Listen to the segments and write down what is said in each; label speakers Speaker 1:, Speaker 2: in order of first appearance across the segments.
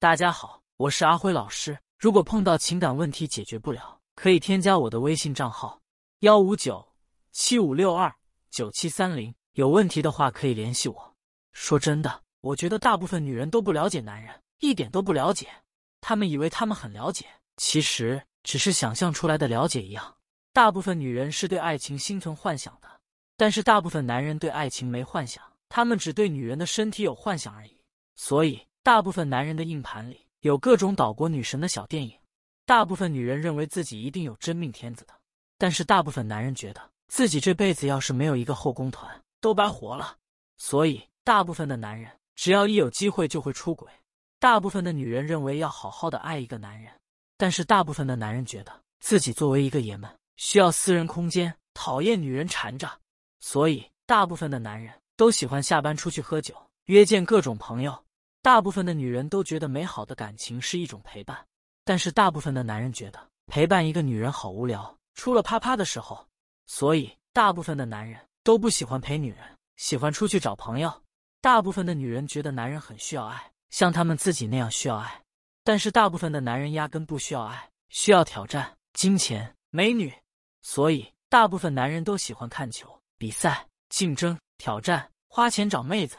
Speaker 1: 大家好，我是阿辉老师。如果碰到情感问题解决不了，可以添加我的微信账号：幺五九七五六二九七三零。有问题的话可以联系我。说真的，我觉得大部分女人都不了解男人，一点都不了解。他们以为他们很了解，其实只是想象出来的了解一样。大部分女人是对爱情心存幻想的，但是大部分男人对爱情没幻想，他们只对女人的身体有幻想而已。所以。大部分男人的硬盘里有各种岛国女神的小电影，大部分女人认为自己一定有真命天子的，但是大部分男人觉得自己这辈子要是没有一个后宫团都白活了。所以，大部分的男人只要一有机会就会出轨。大部分的女人认为要好好的爱一个男人，但是大部分的男人觉得自己作为一个爷们需要私人空间，讨厌女人缠着。所以，大部分的男人都喜欢下班出去喝酒，约见各种朋友。大部分的女人都觉得美好的感情是一种陪伴，但是大部分的男人觉得陪伴一个女人好无聊，除了啪啪的时候。所以，大部分的男人都不喜欢陪女人，喜欢出去找朋友。大部分的女人觉得男人很需要爱，像他们自己那样需要爱，但是大部分的男人压根不需要爱，需要挑战、金钱、美女。所以，大部分男人都喜欢看球、比赛、竞争、挑战、花钱找妹子。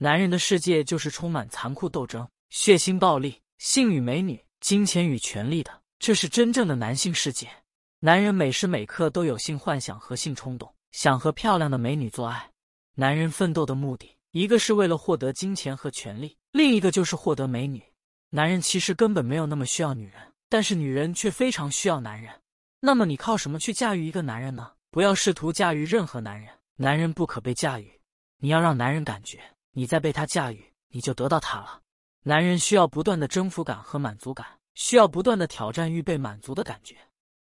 Speaker 1: 男人的世界就是充满残酷斗争、血腥暴力、性与美女、金钱与权力的，这是真正的男性世界。男人每时每刻都有性幻想和性冲动，想和漂亮的美女做爱。男人奋斗的目的，一个是为了获得金钱和权力，另一个就是获得美女。男人其实根本没有那么需要女人，但是女人却非常需要男人。那么你靠什么去驾驭一个男人呢？不要试图驾驭任何男人，男人不可被驾驭。你要让男人感觉。你再被他驾驭，你就得到他了。男人需要不断的征服感和满足感，需要不断的挑战欲被满足的感觉。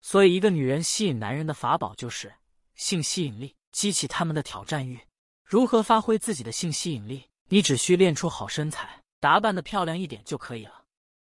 Speaker 1: 所以，一个女人吸引男人的法宝就是性吸引力，激起他们的挑战欲。如何发挥自己的性吸引力？你只需练出好身材，打扮的漂亮一点就可以了。